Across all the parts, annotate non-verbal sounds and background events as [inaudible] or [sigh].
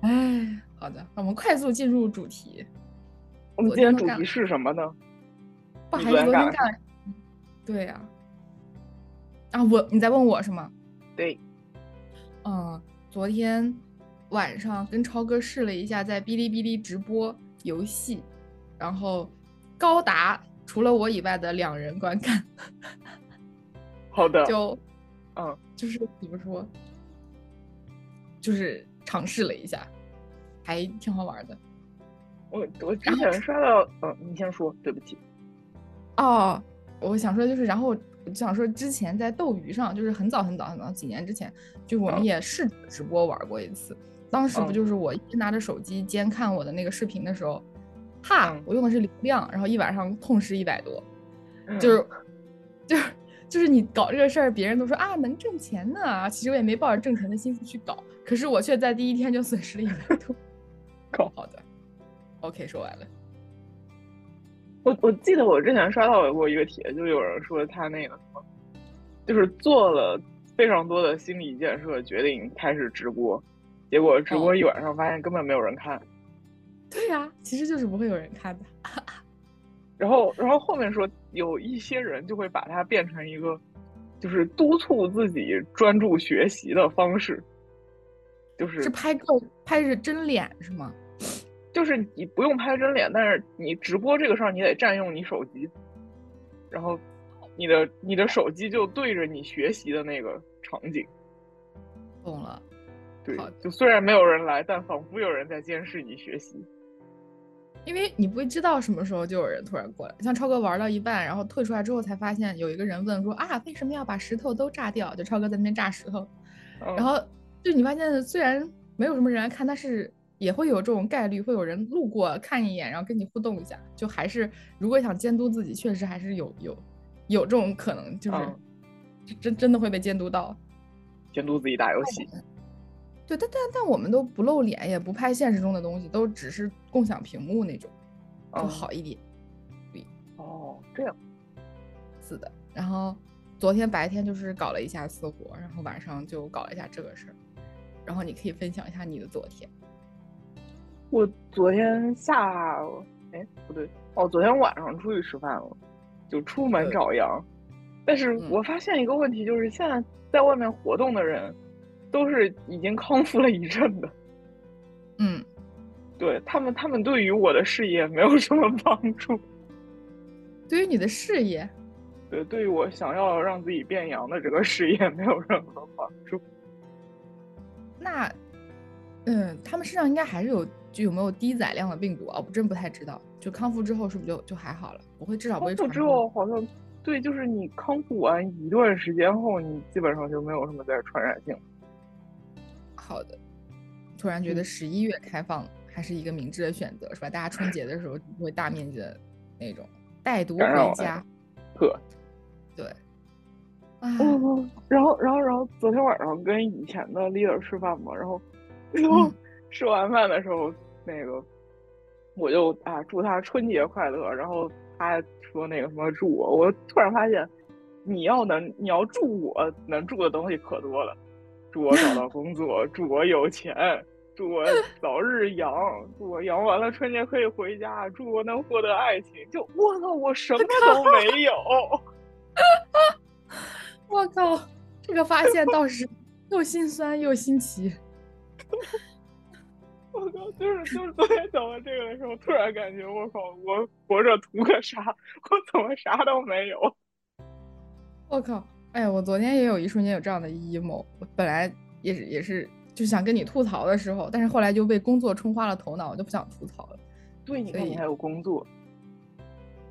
哎，好的，我们快速进入主题。我们今天主题是什么呢？不还是昨天干？对呀。啊，我你在问我是吗？对。嗯，昨天晚上跟超哥试了一下在哔哩哔哩直播游戏，然后高达除了我以外的两人观看。好的。就，嗯，就是怎么说？就是尝试了一下，还挺好玩的。我我之前刷到，嗯，你先说，对不起。哦，我想说就是，然后我想说之前在斗鱼上，就是很早很早很早几年之前，就我们也试直播玩过一次。当时不就是我一拿着手机监看我的那个视频的时候，哈，我用的是流量，然后一晚上痛失一百多，就是就是就是你搞这个事儿，别人都说啊能挣钱呢，其实我也没抱着挣钱的心思去搞。可是我却在第一天就损失了一百多，[laughs] 够好的，OK，说完了。我我记得我之前刷到过一个帖，就有人说他那个什么，就是做了非常多的心理建设，决定开始直播，结果直播一晚上发现根本没有人看。对呀，其实就是不会有人看的。然后，然后后面说有一些人就会把它变成一个，就是督促自己专注学习的方式。就是是拍照拍着真脸是吗？[laughs] 就是你不用拍真脸，但是你直播这个事儿，你得占用你手机，然后你的你的手机就对着你学习的那个场景。懂了。对，就虽然没有人来，但仿佛有人在监视你学习。因为你不会知道什么时候就有人突然过来，像超哥玩到一半，然后退出来之后才发现有一个人问说啊，为什么要把石头都炸掉？就超哥在那边炸石头，然后。就你发现，虽然没有什么人来看，但是也会有这种概率，会有人路过看一眼，然后跟你互动一下。就还是如果想监督自己，确实还是有有有这种可能，就是真真的会被监督到。监督自己打游戏。对，但但但我们都不露脸，也不拍现实中的东西，都只是共享屏幕那种，就好一点。对。哦，这样。是的。然后昨天白天就是搞了一下私活，然后晚上就搞了一下这个事儿。然后你可以分享一下你的昨天。我昨天下，哎，不对，哦，昨天晚上出去吃饭了，就出门找羊。但是我发现一个问题，就是现在在外面活动的人，都是已经康复了一阵的。嗯，对他们，他们对于我的事业没有什么帮助。[laughs] 对于你的事业，对，对于我想要让自己变阳的这个事业没有任何帮助。那，嗯，他们身上应该还是有，就有没有低载量的病毒啊？我真不太知道。就康复之后是不是就就还好了？不会，至少不会康复之后好像，对，就是你康复完一段时间后，你基本上就没有什么再传染性。好的，突然觉得十一月开放还是一个明智的选择，是吧？大家春节的时候不会大面积的那种带毒回家。呵，对。嗯，然后，然后，然后，昨天晚上跟以前的 leader 吃饭嘛，然后，然后 [laughs] 吃完饭的时候，那个我就啊祝他春节快乐，然后他说那个什么祝我，我突然发现，你要能你要祝我能祝的东西可多了，祝我找到工作，祝我有钱，祝我早日阳，祝我阳完了春节可以回家，祝我能获得爱情，就我操，我什么都没有。我靠，这个发现倒是又心酸又新奇。我靠，就是就是昨天讲完这个的时候，突然感觉我靠，我活着图个啥？[laughs] 我怎么啥都没有？我靠，哎，我昨天也有一瞬间有这样的 emo，我本来也是也是就想跟你吐槽的时候，但是后来就被工作冲花了头脑，我就不想吐槽了。对，你看你还有工作。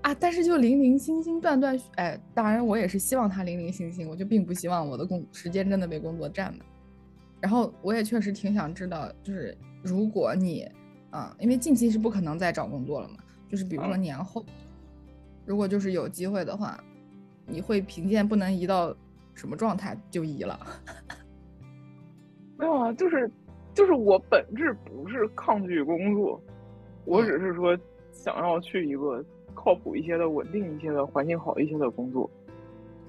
啊！但是就零零星星断断续，哎，当然我也是希望他零零星星，我就并不希望我的工时间真的被工作占满。然后我也确实挺想知道，就是如果你，啊，因为近期是不可能再找工作了嘛，就是比如说年后，如果就是有机会的话，你会贫贱不能移到什么状态就移了？[laughs] 没有啊，就是就是我本质不是抗拒工作，我只是说想要去一个。靠谱一些的、稳定一些的、环境好一些的工作，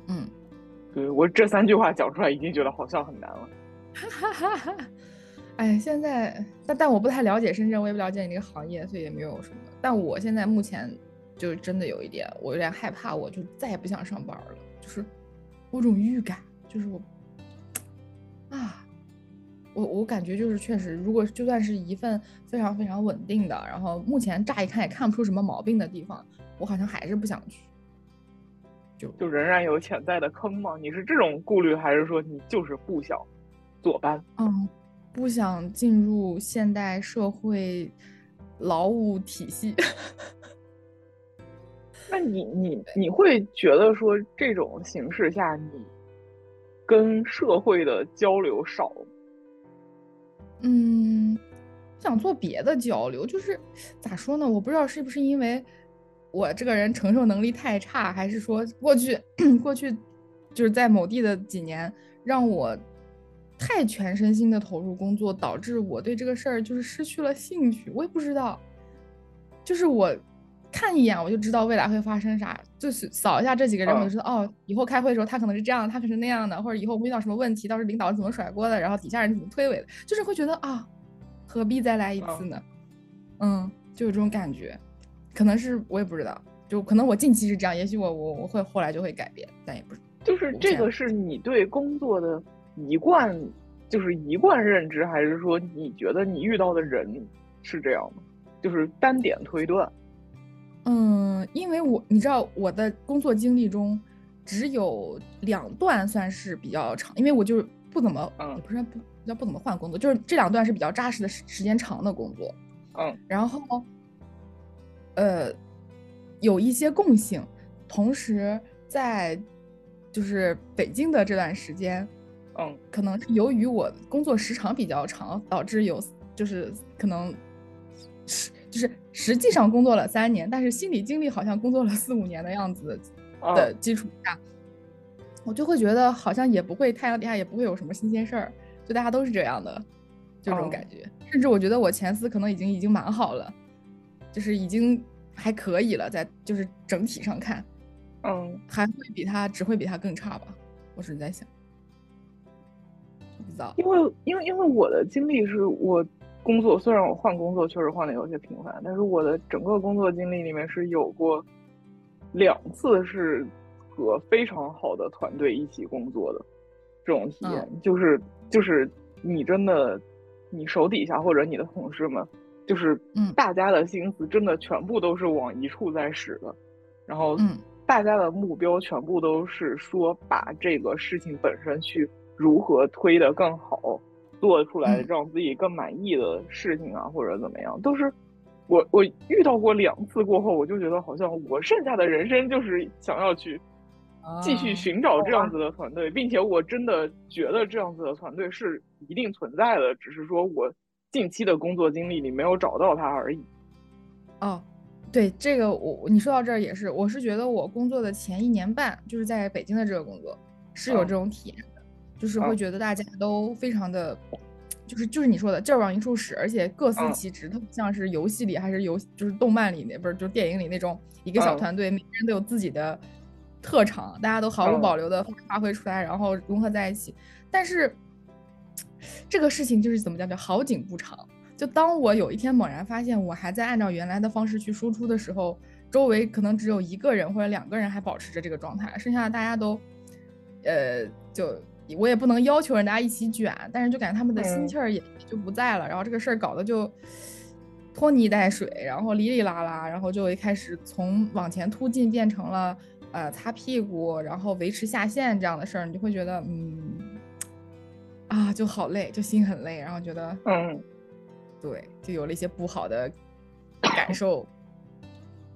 嗯，对我这三句话讲出来，已经觉得好像很难了。哈哈哈哎，现在但但我不太了解深圳，我也不了解你这个行业，所以也没有什么。但我现在目前就真的有一点，我有点害怕，我就再也不想上班了，就是有种预感，就是我啊。我我感觉就是确实，如果就算是一份非常非常稳定的，然后目前乍一看也看不出什么毛病的地方，我好像还是不想去。就就仍然有潜在的坑吗？你是这种顾虑，还是说你就是不想坐班？嗯，不想进入现代社会劳务体系。那你你你会觉得说这种形式下，你跟社会的交流少？嗯，想做别的交流，就是咋说呢？我不知道是不是因为我这个人承受能力太差，还是说过去 [coughs] 过去就是在某地的几年让我太全身心的投入工作，导致我对这个事儿就是失去了兴趣。我也不知道，就是我看一眼我就知道未来会发生啥，就是扫一下这几个人，我就知道哦，以后开会的时候他可能是这样，他可是那样的，或者以后遇到什么问题，到时候领导是怎么甩锅的，然后底下人怎么推诿的，就是会觉得啊，何必再来一次呢？嗯，就有这种感觉，可能是我也不知道，就可能我近期是这样，也许我我我会后来就会改变，但也不是，就是这个是你对工作的一贯，就是一贯认知，还是说你觉得你遇到的人是这样的，就是单点推断。嗯，因为我你知道我的工作经历中，只有两段算是比较长，因为我就是不怎么，嗯，不是不叫不怎么换工作，就是这两段是比较扎实的时时间长的工作，嗯，然后，呃，有一些共性，同时在就是北京的这段时间，嗯，可能是由于我工作时长比较长，导致有就是可能是。就是实际上工作了三年，但是心理经历好像工作了四五年的样子的基础下，我就会觉得好像也不会太阳底下也不会有什么新鲜事儿，就大家都是这样的，就这种感觉。甚至我觉得我前司可能已经已经蛮好了，就是已经还可以了，在就是整体上看，嗯，还会比他只会比他更差吧？我是在想，不知道，因为因为因为我的经历是我。工作虽然我换工作确实换的有些频繁，但是我的整个工作经历里面是有过两次是和非常好的团队一起工作的这种体验，就是就是你真的你手底下或者你的同事们，就是大家的心思真的全部都是往一处在使的，然后大家的目标全部都是说把这个事情本身去如何推得更好。做出来让自己更满意的事情啊，或者怎么样，都是我我遇到过两次过后，我就觉得好像我剩下的人生就是想要去继续寻找这样子的团队，并且我真的觉得这样子的团队是一定存在的，只是说我近期的工作经历里没有找到它而已。哦，对这个我你说到这儿也是，我是觉得我工作的前一年半就是在北京的这个工作是有这种体验。就是会觉得大家都非常的，就是就是你说的劲儿往一处使，而且各司其职，它不像是游戏里还是游就是动漫里那不是就电影里那种一个小团队，每个人都有自己的特长，大家都毫无保留的发挥出来，然后融合在一起。但是这个事情就是怎么讲叫好景不长，就当我有一天猛然发现我还在按照原来的方式去输出的时候，周围可能只有一个人或者两个人还保持着这个状态，剩下的大家都呃就。我也不能要求人家一起卷，但是就感觉他们的心气儿也就不在了，然后这个事儿搞得就拖泥带水，然后哩哩啦啦，然后就一开始从往前突进变成了呃擦屁股，然后维持下线这样的事儿，你就会觉得嗯啊就好累，就心很累，然后觉得嗯。对，就有了一些不好的感受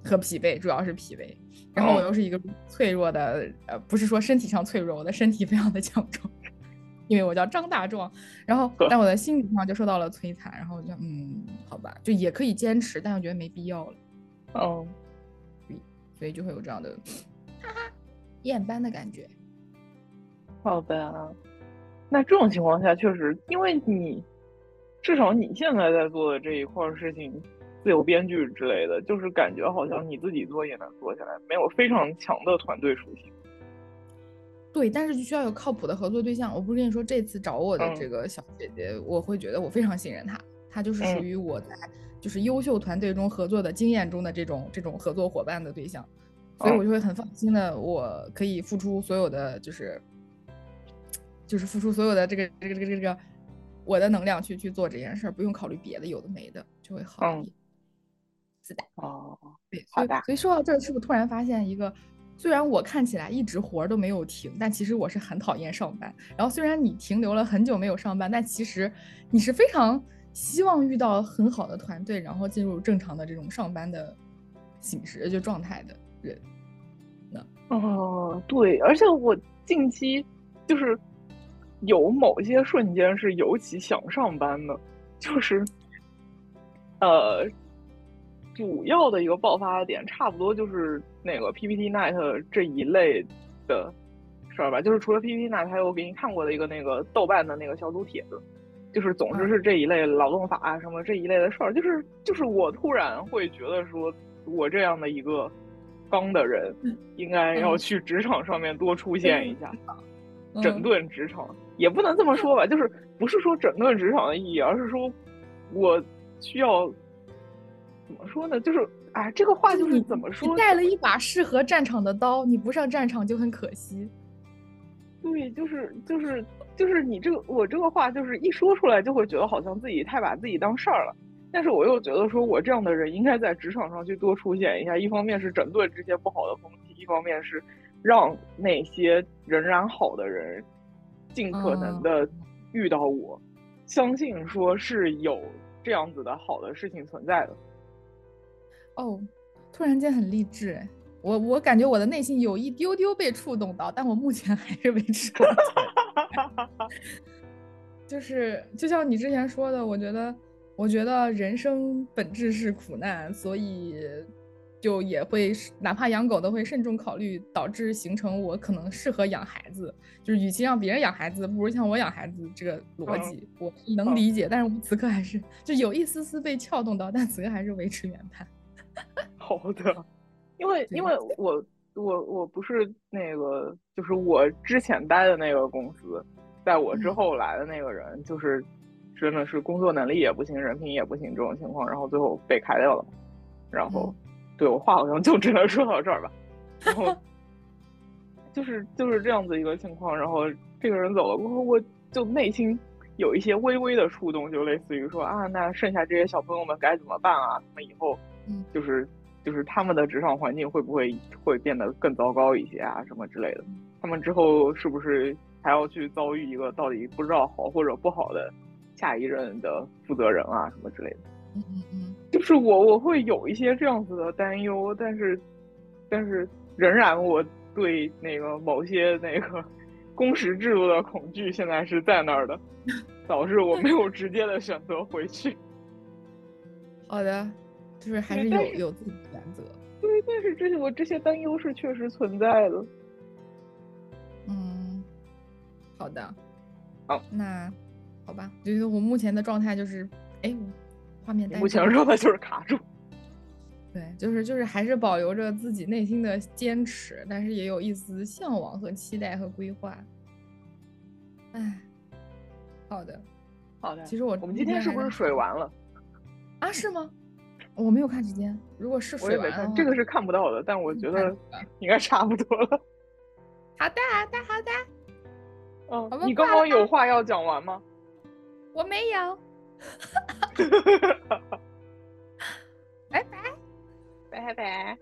和疲惫，主要是疲惫。然后我又是一个脆弱的，呃，不是说身体上脆弱，我的身体非常的强壮，[laughs] 因为我叫张大壮。然后，但我的心理上就受到了摧残。然后我就，嗯，好吧，就也可以坚持，但我觉得没必要了。哦，所以就会有这样的，哈哈，厌班的感觉。好的，那这种情况下确实，因为你至少你现在在做的这一块事情。自由编剧之类的，就是感觉好像你自己做也能做下来，没有非常强的团队属性。对，但是就需要有靠谱的合作对象。我不是跟你说，这次找我的嗯这个小姐姐，我会觉得我非常信任她，她就是属嗯于我在就是优秀团队中合作的经验中的这种这种合作伙伴的对象，所以嗯我就会很放心的，我可以付出所有的就是就是付出所有的这个这个这个这个我的能量去去做这件事儿，不用考虑别的有的没的，就会好嗯一点。是的。哦，对，好的所以说到这儿，是不是突然发现一个，虽然我看起来一直活儿都没有停，但其实我是很讨厌上班。然后虽然你停留了很久没有上班，但其实你是非常希望遇到很好的团队，然后进入正常的这种上班的形式就状态的人。哦，对，而且我近期就是有某些瞬间是尤其想上班的，就是呃，主要的一个爆发点，差不多就是那个 PPT Night 这一类的事儿吧。就是除了 PPT Night，还有我给你看过的一个那个豆瓣的那个小组帖子，就是总之是这一类劳动法啊什么这一类的事儿。就是就是我突然会觉得说，我这样的一个刚的人，应该要嗯去职场上面多出现一下。整嗯顿职场也不能这么说吧，就是不是说整顿职场的意义，而是说我需要怎么说呢？就是哎，这个话就是怎么说你？带了一把适合战场的刀，你不上战场就很可惜。对，就是就是就是你这个我这个话就是一说出来就会觉得好像自己太把自己当事儿了，但是我又觉得说我这样的人应该在职场上去多出现一下，一方面是整顿这些不好的风气，一方面是让那些仍然好的人尽可能的遇到我，相信说是有这样子的好的事情存在的。哦，突然间很励志哎！我我感觉我的内心有一丢丢被触动到，但我目前还是维持。[laughs] 就是就像你之前说的，我觉得我觉得人生本质是苦难，所以就也会是哪怕养狗都会慎重考虑，导致形成我可能适合养孩子。就是与其让别人养孩子，不如像我养孩子这个逻辑，我能嗯理解。但是我此刻还是就有一丝丝被撬动到，但此刻还是维持原判。[laughs] 好的，[laughs] 因为因为我我我不是那个，就是我之前待的那个公司，在我之嗯后来的那个人，就是真的是工作能力也不行，人品也不行这种情况，然后最后被开掉了。然后，对我话好像就只能说到这儿吧。然后 [laughs] 就是就是这样子一个情况，然后这个人走了过后，我就内心有一些微微的触动，就类似于说啊，那剩下这些小朋友们该怎么办啊？他们以后嗯就是就是他们的职场环境会不会会变得更糟糕一些啊，什么之类的？他们之后是不是还要去遭遇一个到底不知道好或者不好的下一任的负责人啊，什么之类的？嗯嗯嗯。就是我我会有一些这样子的担忧，但是但是仍然我对那个某些那个 [laughs] 工时制度的恐惧现在是在那儿的，[laughs] 导致我没有直接的选择回去。好的，就是还是有是有自己的原则。对，但是这些我这些担忧是确实存在的。嗯，好的。好，那好吧，就是我目前的状态就是，哎，我画面你呆住了目前状态就是卡住。[laughs] 对，就是就是还是保留着自己内心的坚持，但是也有一丝向往和期待和规划。哎，好的好的，其实我我们今天是不是水完了？啊？是吗？我没有看时间。如果是我也没看，水完这个是看不到的，但我觉得应该差不多了。[laughs] 好的，好的，好的，嗯你刚刚有话要讲完吗？[laughs] 我没有。[laughs] 拜拜。拜拜。